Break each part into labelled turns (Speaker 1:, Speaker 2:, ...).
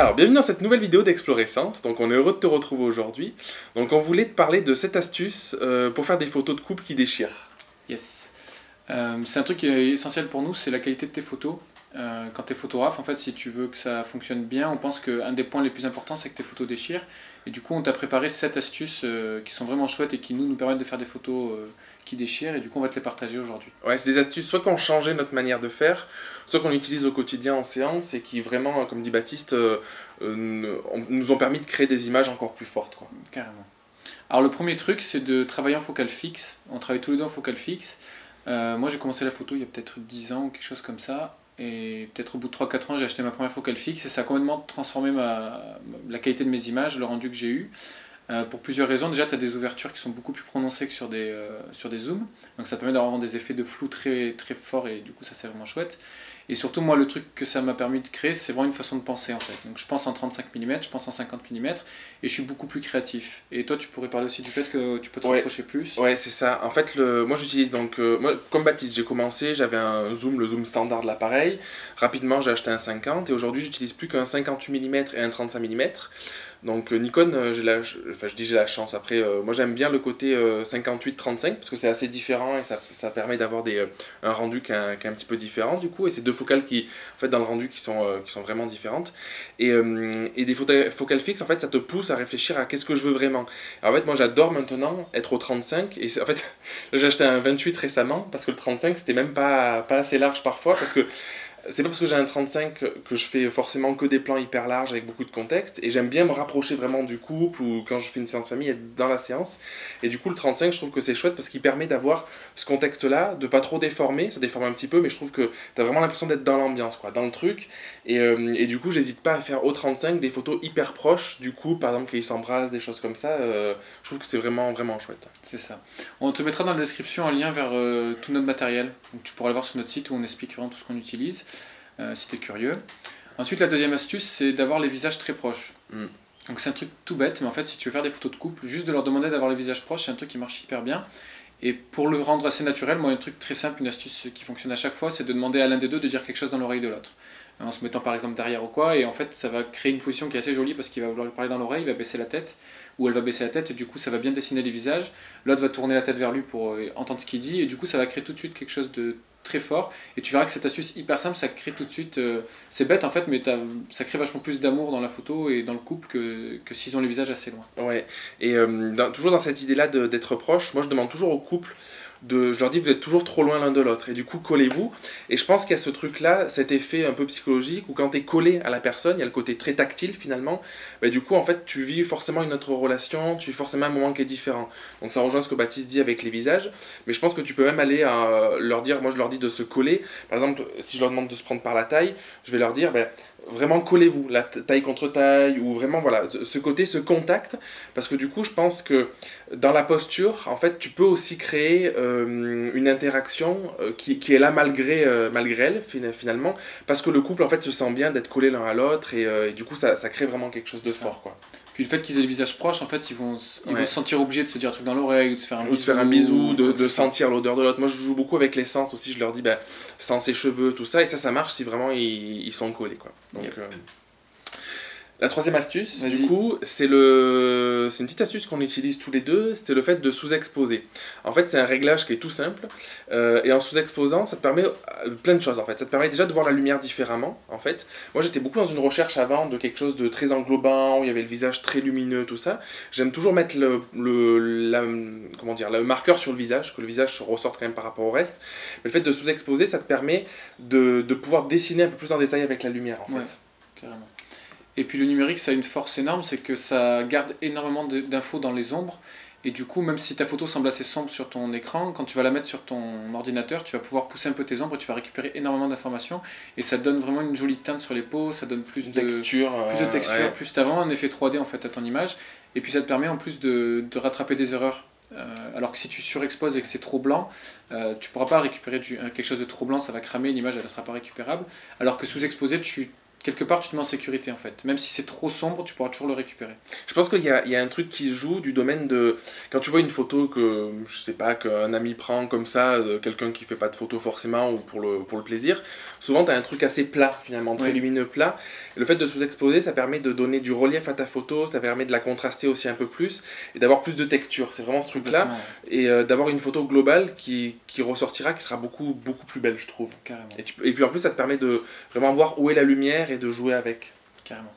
Speaker 1: Alors, bienvenue dans cette nouvelle vidéo d'Explorescence. Donc, on est heureux de te retrouver aujourd'hui. Donc, on voulait te parler de cette astuce euh, pour faire des photos de couple qui déchirent.
Speaker 2: Yes. Euh, c'est un truc qui est essentiel pour nous, c'est la qualité de tes photos. Euh, quand tu es photographe, en fait, si tu veux que ça fonctionne bien, on pense qu'un des points les plus importants, c'est que tes photos déchirent. Et du coup, on t'a préparé sept astuces euh, qui sont vraiment chouettes et qui nous, nous permettent de faire des photos euh, qui déchirent. Et du coup, on va te les partager aujourd'hui.
Speaker 1: Ouais, c'est des astuces soit qu'on changeait notre manière de faire, soit qu'on utilise au quotidien en séance et qui vraiment, comme dit Baptiste, euh, euh, nous ont permis de créer des images encore plus fortes. Quoi.
Speaker 2: Carrément. Alors, le premier truc, c'est de travailler en focale fixe. On travaille tous les deux en focale fixe. Euh, moi, j'ai commencé la photo il y a peut-être 10 ans ou quelque chose comme ça. Et peut-être au bout de 3-4 ans, j'ai acheté ma première focale fixe et ça a complètement transformé la qualité de mes images, le rendu que j'ai eu. Euh, pour plusieurs raisons. Déjà, tu as des ouvertures qui sont beaucoup plus prononcées que sur des, euh, sur des zooms. Donc ça te permet d'avoir des effets de flou très, très forts et du coup, ça c'est vraiment chouette. Et surtout, moi, le truc que ça m'a permis de créer, c'est vraiment une façon de penser en fait. Donc je pense en 35 mm, je pense en 50 mm et je suis beaucoup plus créatif. Et toi, tu pourrais parler aussi du fait que tu peux te
Speaker 1: Ouais.
Speaker 2: rapprocher plus.
Speaker 1: Ouais, c'est ça. En fait, le, moi j'utilise donc, euh, moi, comme Baptiste, j'ai commencé, j'avais un zoom, le zoom standard de l'appareil. Rapidement, j'ai acheté un 50 et aujourd'hui, j'utilise plus qu'un 58 mm et un 35 mm. Donc euh, Nikon, euh, je dis j'ai la chance. Après, euh, moi j'aime bien le côté 58-35 parce que c'est assez différent et ça, permet d'avoir des, un rendu qui est, un, petit peu différent du coup. Et c'est deux focales qui, en fait, dans le rendu qui sont, qui sont vraiment différentes. Et, et des focales, fixes, en fait, ça te pousse à réfléchir à qu'est-ce que je veux vraiment. En fait, moi j'adore maintenant être au 35 et en fait, j'ai acheté un 28 récemment parce que le 35 c'était même pas, pas assez large parfois parce que c'est pas parce que j'ai un 35 que je fais forcément que des plans hyper larges avec beaucoup de contexte et j'aime bien me rapprocher vraiment du couple ou quand je fais une séance famille être dans la séance et du coup le 35 je trouve que c'est chouette parce qu'il permet d'avoir ce contexte là de pas trop déformer ça déforme un petit peu mais je trouve que t'as vraiment l'impression d'être dans l'ambiance quoi dans le truc et, euh, et du coup j'hésite pas à faire au 35 des photos hyper proches du coup par exemple qu'ils s'embrassent des choses comme ça euh, je trouve que c'est vraiment vraiment chouette
Speaker 2: C'est ça. On te mettra dans la description un lien vers euh, tout notre matériel. Donc tu pourras le voir sur notre site où on explique vraiment tout ce qu'on utilise, euh, si tu es curieux. Ensuite, la deuxième astuce, c'est d'avoir les visages très proches.
Speaker 1: Mm.
Speaker 2: Donc c'est un truc tout bête, mais en fait, si tu veux faire des photos de couple, juste de leur demander d'avoir les visages proches, c'est un truc qui marche hyper bien. Et pour le rendre assez naturel, moi, un truc très simple, une astuce qui fonctionne à chaque fois, c'est de demander à l'un des deux de dire quelque chose dans l'oreille de l'autre. Euh, En se mettant par exemple derrière ou quoi, et en fait, ça va créer une position qui est assez jolie parce qu'il va vouloir lui parler dans l'oreille, il va baisser la tête, ou elle va baisser la tête, et du coup, ça va bien dessiner les visages. L'autre va tourner la tête vers lui pour euh, entendre ce qu'il dit, et du coup, ça va créer tout de suite quelque chose de très fort. Et tu verras que cette astuce hyper simple, ça crée tout de suite. euh, c'est bête en fait, mais ça crée vachement plus d'amour dans la photo et dans le couple que, que s'ils ont les visages assez loin.
Speaker 1: Ouais, et euh, toujours dans cette idée-là d'être proche, moi je demande toujours au couple, de, je leur dis vous êtes toujours trop loin l'un de l'autre, et du coup collez-vous. Et je pense qu'il y a ce truc-là, cet effet un peu psychologique, où quand tu es collé à la personne, il y a le côté très tactile finalement, bah, du coup en fait tu vis forcément une autre relation, tu vis forcément un moment qui est différent. Donc ça rejoint ce que Baptiste dit avec les visages, mais je pense que tu peux même aller à leur dire, moi je leur dis de se coller, par exemple si je leur demande de se prendre par la taille, je vais leur dire, ben, vraiment collez-vous, la taille contre taille, ou vraiment voilà, ce côté, ce contact, parce que du coup, je pense que dans la posture, en fait, tu peux aussi créer euh, une interaction euh, qui, qui est là malgré, euh, malgré elle, fin- finalement, parce que le couple, en fait, se sent bien d'être collé l'un à l'autre, et, et du coup, ça, ça crée vraiment quelque chose de fort, quoi.
Speaker 2: Puis le fait qu'ils aient le visage proche, en fait, ils vont, ils
Speaker 1: Ouais.
Speaker 2: vont se sentir obligés de se dire un truc dans l'oreille ou de se faire un
Speaker 1: Ou
Speaker 2: bisou.
Speaker 1: de faire un bisou, de, sentir l'odeur de l'autre. Moi, je joue beaucoup avec l'essence aussi, je leur dis, ben, sens ses cheveux, tout ça, et ça, ça marche si vraiment ils, ils sont collés, quoi. Donc,
Speaker 2: Yep.
Speaker 1: euh, La troisième astuce, du coup, c'est le, c'est une petite astuce qu'on utilise tous les deux, c'est le fait de sous-exposer. En fait, c'est un réglage qui est tout simple, euh, et en sous-exposant, ça te permet euh, plein de choses. En fait, ça te permet déjà de voir la lumière différemment. En fait, moi, j'étais beaucoup dans une recherche avant de quelque chose de très englobant, où il y avait le visage très lumineux, tout ça. J'aime toujours mettre le, le, la- comment dire, le marqueur sur le visage, que le visage se ressorte quand même par rapport au reste. Mais le fait de sous-exposer, ça te permet de, de pouvoir dessiner un peu plus en détail avec la lumière, en
Speaker 2: Ouais.
Speaker 1: fait.
Speaker 2: Carrément. Et puis le numérique, ça a une force énorme, c'est que ça garde énormément d'infos dans les ombres. Et du coup, même si ta photo semble assez sombre sur ton écran, quand tu vas la mettre sur ton ordinateur, tu vas pouvoir pousser un peu tes ombres et tu vas récupérer énormément d'informations. Et ça donne vraiment une jolie teinte sur les peaux, ça donne plus de,
Speaker 1: texture.
Speaker 2: plus de
Speaker 1: euh,
Speaker 2: texture,
Speaker 1: ouais.
Speaker 2: plus d'avant, un effet 3D en fait à ton image. Et puis ça te permet en plus de, de rattraper des erreurs. Euh, alors que si tu surexposes et que c'est trop blanc, euh, tu pourras pas récupérer du, quelque chose de trop blanc, ça va cramer, l'image elle ne sera pas récupérable. Alors que sous-exposé, tu quelque part, tu te mets en sécurité en fait. Même si c'est trop sombre, tu pourras toujours le récupérer.
Speaker 1: Je pense qu'il y a, il y a un truc qui joue du domaine de. Quand tu vois une photo que, je sais pas, qu'un ami prend comme ça, euh, quelqu'un qui fait pas de photo forcément ou pour le, pour le plaisir, souvent tu as un truc assez plat finalement, très
Speaker 2: Oui.
Speaker 1: lumineux plat. Et le fait de sous-exposer, ça permet de donner du relief à ta photo, ça permet de la contraster aussi un peu plus et d'avoir plus de texture. C'est vraiment ce truc-là. Et euh, d'avoir une photo globale qui, qui ressortira, qui sera beaucoup, beaucoup plus belle, je trouve.
Speaker 2: Carrément.
Speaker 1: Et, tu- et puis en plus, ça te permet de vraiment voir où est la lumière et de jouer avec.
Speaker 2: Carrément.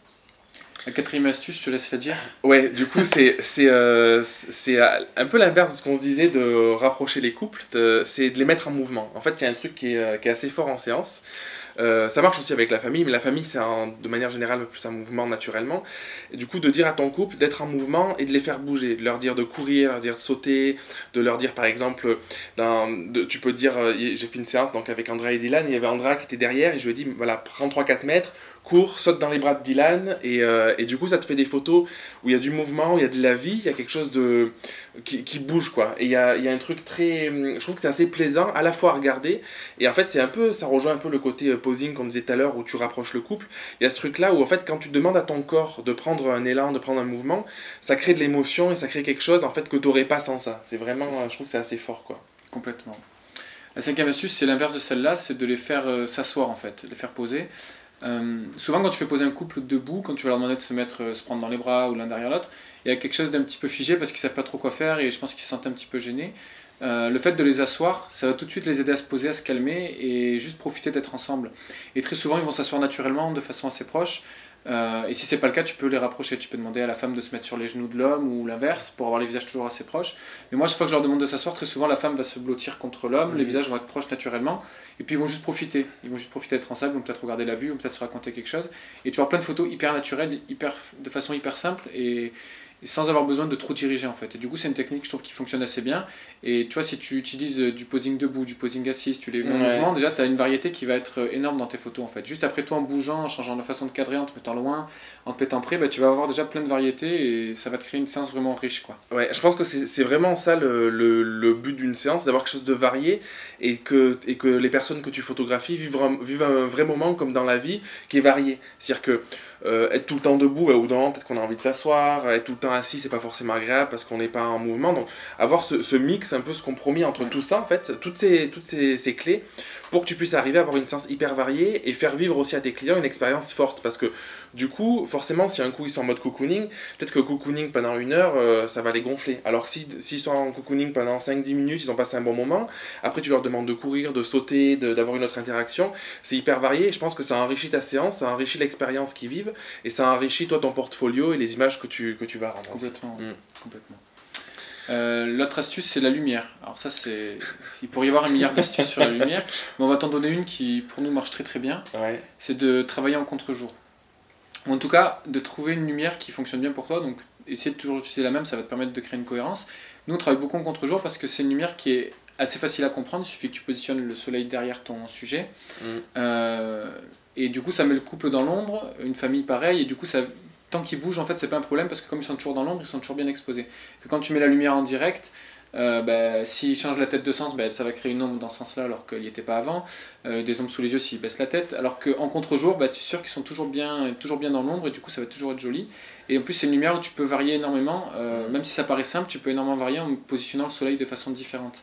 Speaker 2: La quatrième astuce, je te laisse la dire.
Speaker 1: Ouais, du coup, c'est c'est euh, c'est un peu l'inverse de ce qu'on se disait de rapprocher les couples, c'est de les mettre en mouvement. En fait, il y a un truc qui est, euh, qui est assez fort en séance. Euh, ça marche aussi avec la famille, mais la famille, c'est de manière générale plus un mouvement naturellement. Du coup, de dire à ton couple d'être en mouvement et de les faire bouger, de leur dire de courir, de leur dire de sauter, de leur dire par exemple, tu peux dire, euh, j'ai fait une séance donc avec Andrea et Dylan, et il y avait Andrea qui était derrière, et je lui ai dit, voilà, prends 3-4 mètres, cours, saute dans les bras de Dylan, et, euh, et du coup, ça te fait des photos où il y a du mouvement, où il y a de la vie, il y a quelque chose de qui, qui bouge, quoi. Et il y a, y a un truc très. Je trouve que c'est assez plaisant à la fois à regarder, et en fait, c'est un peu. Ça rejoint un peu le côté euh, posing qu'on disait tout à l'heure, où tu rapproches le couple. Il y a ce truc-là où, en fait, quand tu demandes à ton corps de prendre un élan, de prendre un mouvement, ça crée de l'émotion et ça crée quelque chose, en fait, que tu n'aurais pas sans ça. C'est vraiment. Je trouve que c'est assez fort, quoi.
Speaker 2: Complètement. La cinquième astuce, c'est l'inverse de celle-là, c'est de les faire euh, s'asseoir en fait, les faire poser. Euh, souvent, quand tu fais poser un couple debout, quand tu vas leur demander de se mettre, euh, se prendre dans les bras ou l'un derrière l'autre, il y a quelque chose d'un petit peu figé parce qu'ils savent pas trop quoi faire et je pense qu'ils se sentent un petit peu gênés. Euh, le fait de les asseoir, ça va tout de suite les aider à se poser, à se calmer et juste profiter d'être ensemble. Et très souvent, ils vont s'asseoir naturellement, de façon assez proche. Euh, et si c'est pas le cas, tu peux les rapprocher. Tu peux demander à la femme de se mettre sur les genoux de l'homme ou l'inverse pour avoir les visages toujours assez proches. Mais moi, chaque fois que je leur demande de s'asseoir, très souvent la femme va se blottir contre l'homme,
Speaker 1: Mhm.
Speaker 2: les visages vont être proches naturellement, et puis ils vont juste profiter. Ils vont juste profiter d'être ensemble, ils vont peut-être regarder la vue, ils vont peut-être se raconter quelque chose. Et tu auras plein de photos hyper naturelles, hyper, de façon hyper simple et, et sans avoir besoin de trop diriger en fait. Et du coup, c'est une technique, je trouve, qui fonctionne assez bien. Et tu vois, si tu utilises euh, du posing debout, du posing assis, tu les mets en
Speaker 1: Ouais,
Speaker 2: mouvement, déjà tu as une variété qui va être euh, énorme dans tes photos en fait. Juste après toi, en bougeant, en changeant la façon de cadrer, en te mettant loin, en te mettant près, bah, tu vas avoir déjà plein de variétés et ça va te créer une séance vraiment riche quoi.
Speaker 1: Ouais, je pense que c'est c'est vraiment ça le, le, le but d'une séance, d'avoir quelque chose de varié et que, et que les personnes que tu photographies vivent un, vivent un vrai moment comme dans la vie qui est varié. C'est-à-dire que euh, être tout le temps debout, bah, au bout peut-être qu'on a envie de s'asseoir, être tout le temps assis, c'est pas forcément agréable parce qu'on n'est pas en mouvement. Donc avoir ce, mix, un peu ce compromis entre tout ça, en fait, toutes ces, toutes ces, clés pour que tu puisses arriver à avoir une séance hyper variée et faire vivre aussi à tes clients une expérience forte. Parce que du coup, forcément, si un coup ils sont en mode cocooning, peut-être que cocooning pendant une heure, euh, ça va les gonfler. Alors que si- s'ils sont en cocooning pendant 5-10 minutes, ils ont passé un bon moment, après tu leur demandes de courir, de sauter, d'avoir une autre interaction, c'est hyper varié et je pense que ça enrichit ta séance, ça enrichit l'expérience qu'ils vivent et ça enrichit toi ton portfolio et les images que tu, que tu vas rendre.
Speaker 2: Complètement.
Speaker 1: Mm.
Speaker 2: complètement. Euh, L'autre astuce, c'est la lumière. Alors ça, c'est, il pourrait y avoir un milliard d'astuces sur la lumière, mais on va t'en donner une qui, pour nous, marche très très bien.
Speaker 1: Ouais.
Speaker 2: C'est de travailler en contre-jour. Ou en tout cas, de trouver une lumière qui fonctionne bien pour toi. Donc, essayer de toujours utiliser la même, ça va te permettre de créer une cohérence. Nous, on travaille beaucoup en contre-jour parce que c'est une lumière qui est assez facile à comprendre. Il suffit que tu positionnes le soleil derrière ton sujet.
Speaker 1: Mm.
Speaker 2: Euh, et du coup, ça met le couple dans l'ombre, une famille pareille, et du coup, ça, tant qu'ils bougent, en fait, c'est pas un problème parce que comme ils sont toujours dans l'ombre, ils sont toujours bien exposés. Que quand tu mets la lumière en direct, euh, bah, s'ils changent la tête de sens, bah, ça va créer une ombre dans ce sens-là alors qu'il n'y était pas avant. Euh, des ombres sous les yeux s'ils baissent la tête. Alors qu'en contre-jour, bah, tu es sûr qu'ils sont toujours bien, toujours bien dans l'ombre et du coup, ça va toujours être joli. Et en plus, c'est une lumière où tu peux varier énormément. euh, même si ça paraît simple, tu peux énormément varier en positionnant le soleil de façon différente.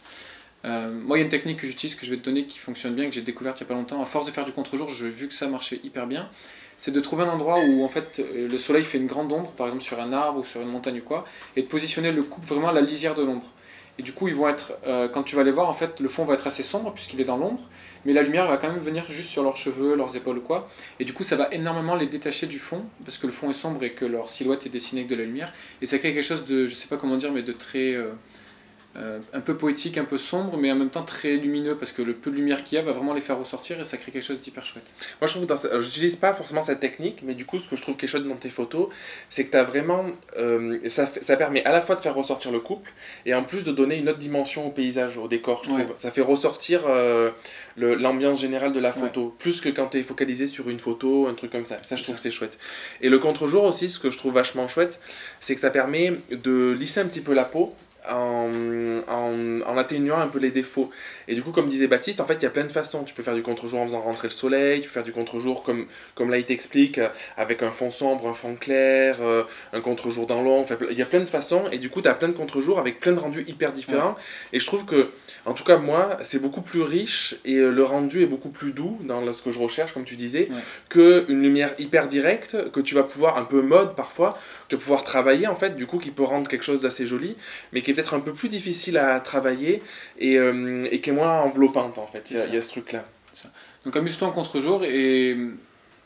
Speaker 2: Euh, moi, il y a une technique que j'utilise, que je vais te donner, qui fonctionne bien, que j'ai découverte il n'y a pas longtemps. À force de faire du contre-jour, j'ai vu que ça marchait hyper bien. C'est de trouver un endroit où en fait euh, le soleil fait une grande ombre, par exemple sur un arbre ou sur une montagne ou quoi, et de positionner le couple vraiment à la lisière de l'ombre. Et du coup, ils vont être, euh, quand tu vas les voir, en fait, le fond va être assez sombre puisqu'il est dans l'ombre, mais la lumière va quand même venir juste sur leurs cheveux, leurs épaules ou quoi. Et du coup, ça va énormément les détacher du fond parce que le fond est sombre et que leur silhouette est dessinée avec de la lumière. Et ça crée quelque chose de, je sais pas comment dire, mais de très. Euh, un peu poétique, un peu sombre, mais en même temps très lumineux parce que le peu de lumière qu'il y a va vraiment les faire ressortir et ça crée quelque chose d'hyper chouette.
Speaker 1: Moi, je trouve que dans ce- j'utilise pas forcément cette technique, mais du coup, ce que je trouve qui est chouette dans tes photos, c'est que tu as vraiment. euh, ça, permet à la fois de faire ressortir le couple et en plus de donner une autre dimension au paysage, au décor. Je
Speaker 2: Ouais.
Speaker 1: trouve. Ça fait ressortir euh, l'ambiance générale de la photo, plus que quand tu es focalisé sur une photo, un truc comme ça. Ça, je trouve que c'est chouette. Et le contre-jour aussi, ce que je trouve vachement chouette, c'est que ça permet de lisser un petit peu la peau. En, en, en, atténuant un peu les défauts. Et du coup, comme disait Baptiste, en fait, il y a plein de façons. Tu peux faire du contre-jour en faisant rentrer le soleil, tu peux faire du contre-jour comme, comme là il t'explique, euh, avec un fond sombre, un fond clair, euh, un contre-jour dans l'ombre. Enfin, il y a plein de façons, et du coup, tu as plein de contre-jours avec plein de rendus hyper différents. Et je trouve que, en tout cas, moi, c'est beaucoup plus riche et euh, le rendu est beaucoup plus doux dans ce que je recherche, comme tu disais, que qu'une lumière hyper directe, que tu vas pouvoir, un peu mode parfois, te pouvoir travailler, en fait, du coup, qui peut rendre quelque chose d'assez joli, mais qui est peut-être un peu plus difficile à travailler et, et qui est moins enveloppante en fait. Il y, a ce truc-là.
Speaker 2: Donc amuse-toi en contre-jour et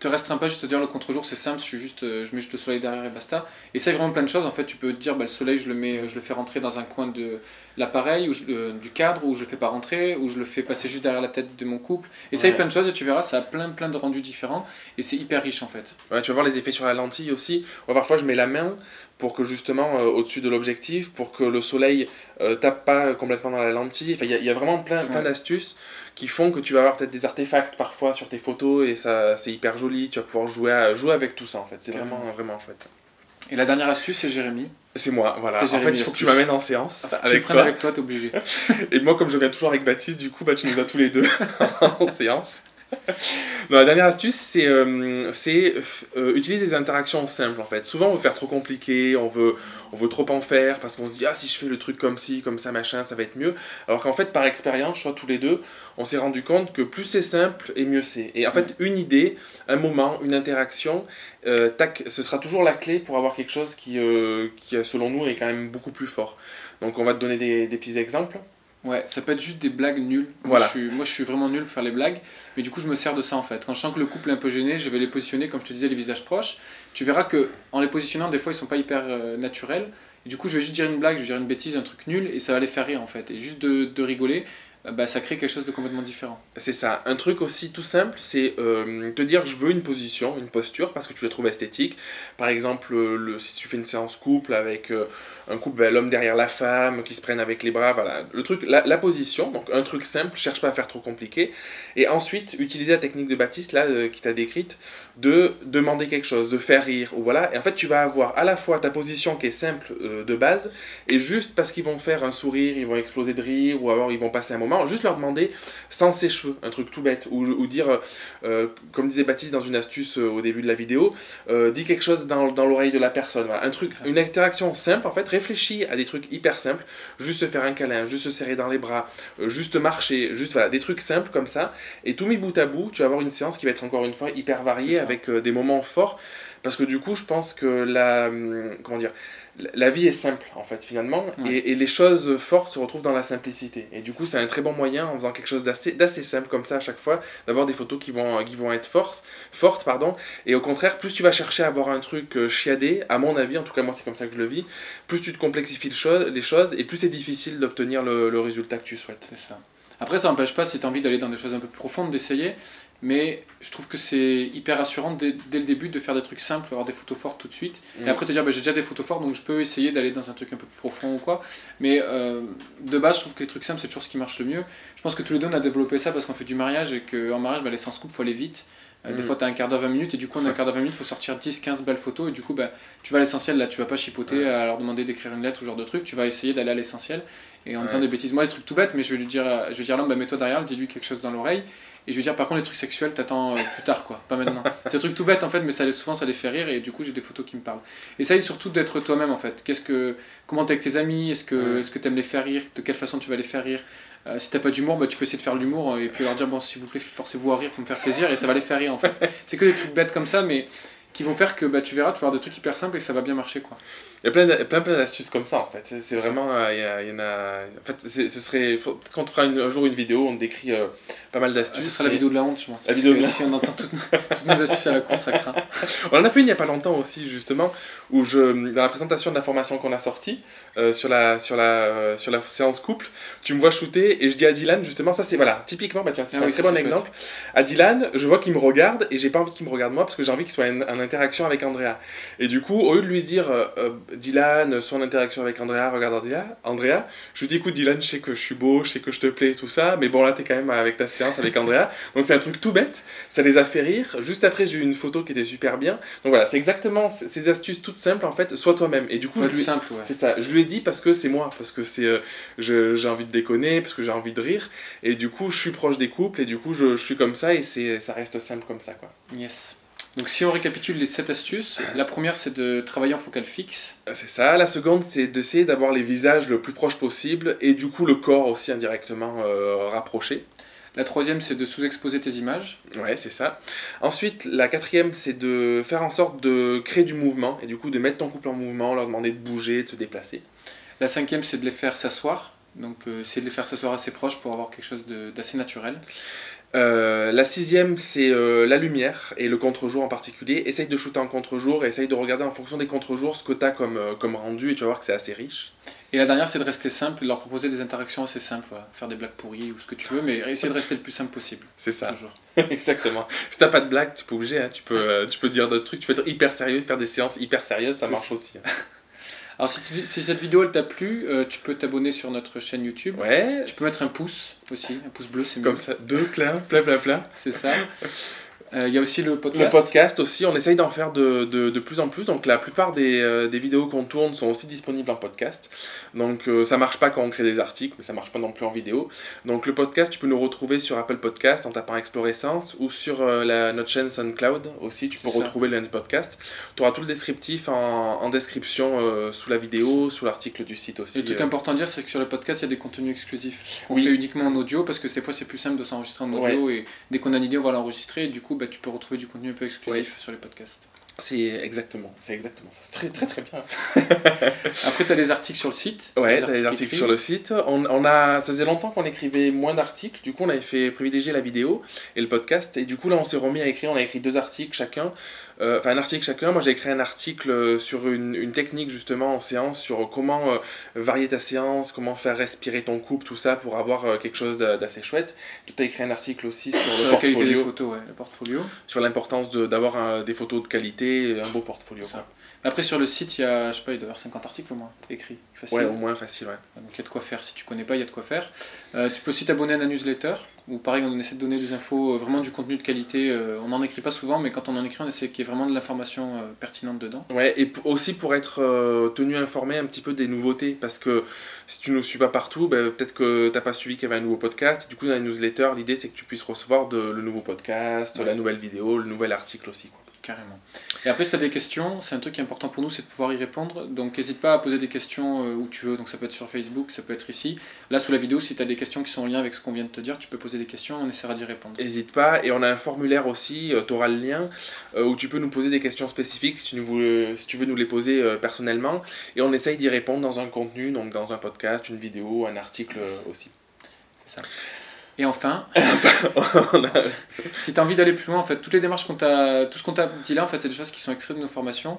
Speaker 2: te restreins pas juste à dire le contre-jour c'est simple, je, suis juste, euh, je mets juste le soleil derrière et basta. Essaye vraiment plein de choses. En fait, tu peux te dire bah, le soleil, je le, mets, je le fais rentrer dans un coin de l'appareil, ou du cadre, ou je le fais pas rentrer, ou je le fais passer juste derrière la tête de mon couple. Essaye plein de choses et tu verras, ça a plein, plein de rendus différents et c'est hyper riche en fait.
Speaker 1: Ouais, tu vas voir les effets sur la lentille aussi. parfois, je mets la main pour que justement euh, au-dessus de l'objectif, pour que le soleil euh, tape pas complètement dans la lentille. Enfin, il y, y, a vraiment plein, plein d'astuces qui font que tu vas avoir peut-être des artefacts parfois sur tes photos et ça c'est hyper joli, tu vas pouvoir jouer, jouer avec tout ça en fait, c'est vraiment, vraiment chouette.
Speaker 2: Et la dernière astuce, c'est Jérémy.
Speaker 1: C'est moi, voilà. En fait, il faut que tu m'amènes en séance
Speaker 2: avec toi. avec toi, t'es obligé.
Speaker 1: et moi, comme je viens toujours avec Baptiste, du coup, bah, tu nous as tous les deux en séance. la dernière astuce, c'est euh, euh, utiliser des interactions simples en fait. Souvent, on veut faire trop compliqué, on veut, on veut trop en faire parce qu'on se dit, ah, si je fais le truc comme ci, comme ça, machin, ça va être mieux. Alors qu'en fait, par expérience, je crois tous les deux, on s'est rendu compte que plus c'est simple et mieux c'est. Et en fait, une idée, un moment, une interaction, euh, tac, ce sera toujours la clé pour avoir quelque chose qui, qui, selon nous, est quand même beaucoup plus fort. Donc, on va te donner des, des petits exemples.
Speaker 2: Ouais, ça peut être juste des blagues nulles. Voilà. Moi, je suis, moi, je suis vraiment nul pour faire les blagues, mais du coup, je me sers de ça en fait. Quand je sens que le couple est un peu gêné, je vais les positionner, comme je te disais, les visages proches. Tu verras que en les positionnant, des fois, ils sont pas hyper euh, naturels. Et du coup, je vais juste dire une blague, je vais dire une bêtise, un truc nul, et ça va les faire rire en fait. Et juste de, de rigoler, bah, ça crée quelque chose de complètement différent.
Speaker 1: C'est ça. Un truc aussi tout simple, c'est euh, te dire je veux une position, une posture, parce que tu la trouves esthétique. Par exemple, le, si tu fais une séance couple avec un couple, ben, l'homme derrière la femme, qui se prennent avec les bras, voilà. Le truc, la, position, donc un truc simple, cherche pas à faire trop compliqué. Et ensuite, utiliser la technique de Baptiste, là, euh, qui t'a décrite, de demander quelque chose, de faire rire, ou voilà. Et en fait, tu vas avoir à la fois ta position qui est simple euh, de base, et juste parce qu'ils vont faire un sourire, ils vont exploser de rire, ou alors ils vont passer un moment, juste leur demander sans ses cheveux, un truc tout bête, ou, dire, euh, comme disait Baptiste dans une astuce au début de la vidéo, dis quelque chose dans, dans l'oreille de la personne, voilà. Un truc, une interaction simple, en fait, réfléchis à des trucs hyper simples, juste se faire un câlin, juste se serrer dans les bras, euh, juste marcher, juste voilà, des trucs simples comme ça. Et tout mis bout à bout, tu vas avoir une séance qui va être encore une fois hyper variée avec euh, des moments forts. Parce que du coup, je pense que la. Hum, comment dire la vie est simple en fait finalement et, les choses fortes se retrouvent dans la simplicité. Et du coup c'est un très bon moyen en faisant quelque chose d'assez simple comme ça à chaque fois d'avoir des photos qui vont, qui vont être fortes, fortes pardon. Et au contraire plus tu vas chercher à avoir un truc euh, chiadé à mon avis en tout cas moi c'est comme ça que je le vis plus tu te complexifies les choses et plus c'est difficile d'obtenir le, le résultat que tu souhaites.
Speaker 2: C'est ça. Après, ça n'empêche pas, si tu as envie d'aller dans des choses un peu plus profondes, d'essayer. Mais je trouve que c'est hyper rassurant dès, le début de faire des trucs simples, avoir des photos fortes tout de suite. Et mm. après te dire, bah, j'ai déjà des photos fortes, donc je peux essayer d'aller dans un truc un peu plus profond ou quoi. Mais euh, de base, je trouve que les trucs simples, c'est toujours ce qui marche le mieux. Je pense que tous les deux, on a développé ça parce qu'on fait du mariage et qu'en mariage, bah, les il faut aller vite. Euh, des mm. fois, tu as un quart d'heure, 20 minutes, et du coup, en un quart d'heure, 20 minutes, il faut sortir 10, 15 belles photos, et du coup, bah, tu vas à l'essentiel là, tu vas pas chipoter à leur demander d'écrire une lettre ou ce genre de truc, tu vas essayer d'aller à l'essentiel, et en disant des bêtises. Moi, des trucs tout bêtes, mais je vais lui dire, je vais dire l'homme, bah, mets-toi derrière, dis-lui quelque chose dans l'oreille, et je veux dire, par contre, les trucs sexuels, t'attends euh, plus tard, quoi, pas maintenant. C'est un truc tout bête en fait, mais ça, souvent ça les fait rire et du coup j'ai des photos qui me parlent. Essaye surtout d'être toi-même en fait. Qu'est-ce que, comment t'es avec tes amis? Est-ce que, est-ce que t'aimes les faire rire? De quelle façon tu vas les faire rire? Euh, Si t'as pas d'humour, bah, tu peux essayer de faire de l'humour et puis leur dire bon, s'il vous plaît, forcez-vous à rire pour me faire plaisir et ça va les faire rire en fait. C'est que des trucs bêtes comme ça, mais qui vont faire que bah, tu verras, tu vas avoir des trucs hyper simples et ça va bien marcher quoi.
Speaker 1: Il y a plein, plein, plein d'astuces comme ça en fait. C'est vraiment, euh, il y, en a. En fait, ce serait, peut-être qu'on te fera un jour une vidéo, on décrit euh, pas mal d'astuces.
Speaker 2: ce sera la vidéo de la honte, je pense.
Speaker 1: La vidéo de la
Speaker 2: Si on entend toutes, toutes, nos astuces à la con, ça craint.
Speaker 1: On en a fait une il y a pas longtemps aussi justement, où je, dans la présentation de la formation qu'on a sortie euh, sur la sur la sur la séance couple, tu me vois shooter et je dis à Dylan justement, ça c'est voilà, typiquement, bah tiens, c'est ah un très bon exemple. À Dylan, je vois qu'il me regarde et j'ai pas envie qu'il me regarde moi parce que j'ai envie qu'il soit un, un interaction avec Andrea. Et du coup, au lieu de lui dire euh, euh, Dylan, son interaction avec Andrea, regarde Andrea, Andrea, je lui dis écoute Dylan, je sais que je suis beau, je sais que je te plais, tout ça, mais bon là t'es quand même avec ta séance avec Andrea. Donc c'est un truc tout bête, ça les a fait rire. Juste après, j'ai eu une photo qui était super bien. Donc voilà, c'est exactement ces astuces toutes simples en fait, sois toi-même. Et du coup, je lui,
Speaker 2: simple, ouais.
Speaker 1: c'est ça, je lui ai dit parce que c'est moi, parce que c'est euh, j'ai envie de déconner, parce que j'ai envie de rire, et du coup je suis proche des couples, et du coup je, je suis comme ça, et c'est ça reste simple comme ça quoi.
Speaker 2: Yes. Donc si on récapitule les 7 astuces, la première c'est de travailler en focale fixe.
Speaker 1: C'est ça. La seconde, c'est d'essayer d'avoir les visages le plus proches possible et du coup le corps aussi indirectement euh, rapproché.
Speaker 2: La troisième c'est de sous-exposer tes images.
Speaker 1: Ouais, c'est ça. Ensuite, la quatrième, c'est de faire en sorte de créer du mouvement et du coup de mettre ton couple en mouvement, leur demander de bouger, de se déplacer.
Speaker 2: La cinquième c'est de les faire s'asseoir. Donc euh, c'est de les faire s'asseoir assez proche pour avoir quelque chose d'assez naturel.
Speaker 1: Euh, la sixième, c'est euh, la lumière et le contre-jour en particulier. Essaye de shooter en contre-jour et essaye de regarder en fonction des contre-jours ce que tu as comme, euh, comme rendu et tu vas voir que c'est assez riche.
Speaker 2: Et la dernière c'est de rester simple, de leur proposer des interactions assez simples, voilà. faire des blagues pourries ou ce que tu veux, mais essayer de rester le plus simple possible.
Speaker 1: C'est ça.
Speaker 2: Toujours.
Speaker 1: Exactement. Si t'as pas de blague, tu peux hein. tu, peux, tu peux dire d'autres trucs, tu peux être hyper sérieux, faire des séances hyper sérieuses, ça marche
Speaker 2: ça.
Speaker 1: aussi. hein.
Speaker 2: Alors si, cette vidéo elle t'a plu, euh, tu peux t'abonner sur notre chaîne YouTube.
Speaker 1: Ouais,
Speaker 2: Tu peux mettre un pouce aussi, un pouce bleu c'est mieux.
Speaker 1: comme ça, deux, plein, plein, plein, plein.
Speaker 2: C'est ça. Euh, Il y a aussi le
Speaker 1: Le
Speaker 2: podcast.
Speaker 1: podcast aussi, on essaye d'en faire de, de, de plus en plus. Donc la plupart des, euh, des vidéos qu'on tourne sont aussi disponibles en podcast. Donc euh, ça marche pas quand on crée des articles, mais ça marche pas non plus en vidéo. Donc le podcast, tu peux nous retrouver sur Apple Podcast en tapant Explorescence ou sur euh, la, notre chaîne SoundCloud aussi. Tu peux
Speaker 2: ça.
Speaker 1: retrouver le podcast. Tu auras tout le descriptif en, en description euh, sous la vidéo, sous l'article du site aussi.
Speaker 2: Et le truc
Speaker 1: euh.
Speaker 2: important à dire, c'est que sur le podcast, il y a des contenus exclusifs qu'on
Speaker 1: Oui.
Speaker 2: fait uniquement en audio parce que ces fois, c'est plus simple de s'enregistrer en audio et dès qu'on a une idée, on va l'enregistrer et du coup, bah, tu peux retrouver du contenu un peu exclusif sur les podcasts.
Speaker 1: C'est exactement, c'est exactement ça. C'est très très très bien.
Speaker 2: Après, tu as des articles sur le site.
Speaker 1: Ouais, t'as des articles
Speaker 2: écrits.
Speaker 1: sur le site. On, on a, ça faisait longtemps qu'on écrivait moins d'articles. Du coup, on avait fait privilégier la vidéo et le podcast. Et du coup, là, on s'est remis à écrire. On a écrit deux articles chacun. Euh, Enfin, un article chacun. Moi, j'ai écrit un article euh, sur une, une technique justement en séance sur comment euh, varier ta séance, comment faire respirer ton couple, tout ça pour avoir euh, quelque chose d'a- d'assez chouette. Tu as écrit un article aussi sur
Speaker 2: Sur
Speaker 1: le
Speaker 2: la qualité des
Speaker 1: portfolio,
Speaker 2: photos, ouais, le portfolio.
Speaker 1: sur l'importance d'avoir des photos de qualité, et un beau portfolio. Quoi.
Speaker 2: Après, sur le site, il y a, je sais pas, il doit y avoir 50 articles au moins écrits. Facile.
Speaker 1: Ouais, au moins facile. Ouais.
Speaker 2: Donc il y a de quoi faire. Si tu connais pas, il y a de quoi faire. Tu peux aussi t'abonner à la newsletter où pareil, on essaie de donner des infos, euh, vraiment du contenu de qualité. Euh, on n'en écrit pas souvent, mais quand on en écrit, on essaie qu'il y ait vraiment de l'information euh, pertinente dedans.
Speaker 1: Ouais, et aussi pour être tenu informé un petit peu des nouveautés, parce que si tu nous suis pas partout, ben, peut-être que t'as pas suivi qu'il y avait un nouveau podcast. Du coup, dans la newsletter, l'idée c'est que tu puisses recevoir de, le nouveau podcast,
Speaker 2: Ouais.
Speaker 1: la nouvelle vidéo, le nouvel article aussi. Quoi.
Speaker 2: Carrément. Et après, si tu as des questions, c'est un truc qui est important pour nous, c'est de pouvoir y répondre. Donc n'hésite pas à poser des questions euh, où tu veux. Donc ça peut être sur Facebook, ça peut être ici. Là, sous la vidéo, si tu as des questions qui sont en lien avec ce qu'on vient de te dire, tu peux poser des questions, on essaiera d'y répondre.
Speaker 1: N'hésite pas, et on a un formulaire aussi, tu auras le lien, euh, où tu peux nous poser des questions spécifiques si tu, veux, si tu veux nous les poser euh, personnellement, et on essaye d'y répondre dans un contenu, donc dans un podcast, une vidéo, un article euh, aussi.
Speaker 2: C'est ça. Et enfin, si tu as envie d'aller plus loin, en fait, toutes les démarches qu'on t'a, tout ce qu'on t'a dit là, en fait, c'est des choses qui sont extraites de nos formations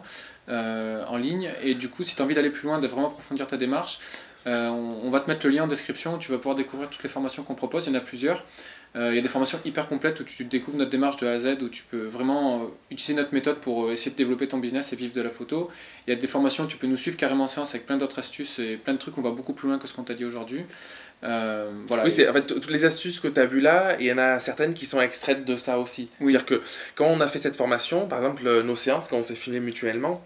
Speaker 2: euh, en ligne. Et du coup, si tu as envie d'aller plus loin, de vraiment approfondir ta démarche, euh, on, on va te mettre le lien en description où tu vas pouvoir découvrir toutes les formations qu'on propose. Il y en a plusieurs. Euh, il y a des formations hyper complètes où tu découvres notre démarche de A à Z, où tu peux vraiment utiliser notre méthode pour essayer de développer ton business et vivre de la photo. Il y a des formations où tu peux nous suivre carrément en séance avec plein d'autres astuces et plein de trucs. On va beaucoup plus loin que ce qu'on t'a dit aujourd'hui. Euh, voilà.
Speaker 1: Oui, c'est en fait toutes les astuces que tu as vues là, il y en a certaines qui sont extraites de ça aussi.
Speaker 2: Oui.
Speaker 1: C'est-à-dire que quand on a fait cette formation, par exemple euh, nos séances, quand on s'est filmé mutuellement,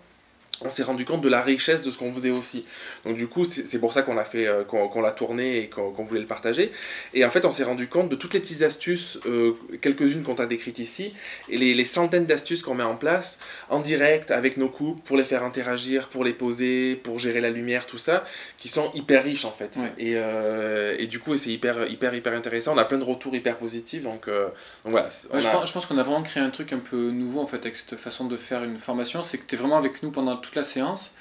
Speaker 1: on s'est rendu compte de la richesse de ce qu'on faisait aussi. Donc du coup, c'est pour ça qu'on l'a fait, euh, qu'on l'a tourné et qu'on voulait le partager. Et en fait, on s'est rendu compte de toutes les petites astuces, euh, quelques-unes qu'on t'a décrites ici, et les, les centaines d'astuces qu'on met en place en direct avec nos couples pour les faire interagir, pour les poser, pour gérer la lumière, tout ça, qui sont hyper riches en fait.
Speaker 2: Ouais.
Speaker 1: Et, euh, et du coup, c'est hyper, hyper, hyper intéressant. On a plein de retours hyper positifs. Donc, euh, donc voilà. c'est-
Speaker 2: Ouais, je,
Speaker 1: a-
Speaker 2: pense, je pense qu'on a vraiment créé un truc un peu nouveau en fait avec cette façon de faire une formation, c'est que tu es vraiment avec nous pendant toute la séance.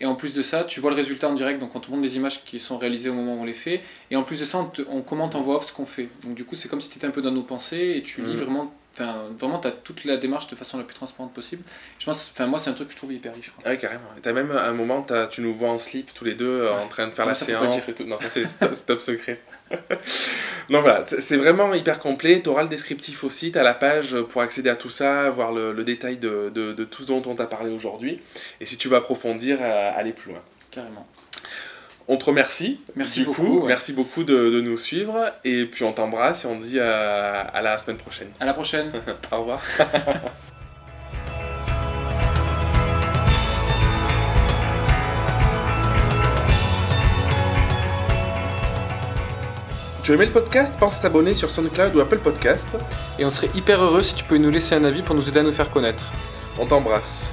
Speaker 2: Et en plus de ça, tu vois le résultat en direct, donc on te montre les images qui sont réalisées au moment où on les fait. Et en plus de ça, on, te- on commente en voix off ce qu'on fait. Donc du coup, c'est comme si tu étais un peu dans nos pensées et tu lis
Speaker 1: Mhm.
Speaker 2: vraiment Enfin, vraiment, tu as toute la démarche de façon la plus transparente possible. Je pense, enfin, moi, c'est un truc que je trouve hyper riche. Quoi.
Speaker 1: Ah ouais, carrément. T'as même un moment, t'as- tu nous vois en slip tous les deux euh, en train de faire la séance et tout. Non, ça c'est top secret. Donc voilà, c'est- vraiment hyper complet. T'auras le descriptif aussi, t'as la page pour accéder à tout ça, voir le, le détail de, de, de tout ce dont on t'a parlé aujourd'hui. Et si tu veux approfondir, euh, aller plus loin.
Speaker 2: Carrément.
Speaker 1: On te remercie.
Speaker 2: Merci
Speaker 1: du
Speaker 2: beaucoup,
Speaker 1: coup.
Speaker 2: ouais.
Speaker 1: Merci beaucoup de, de nous suivre. Et puis on t'embrasse et on te dit à, à la semaine prochaine.
Speaker 2: À la prochaine.
Speaker 1: Au revoir. Tu aimé le podcast? Pense à t'abonner sur SoundCloud ou Apple Podcast.
Speaker 2: Et on serait hyper heureux si tu pouvais nous laisser un avis pour nous aider à nous faire connaître.
Speaker 1: On t'embrasse.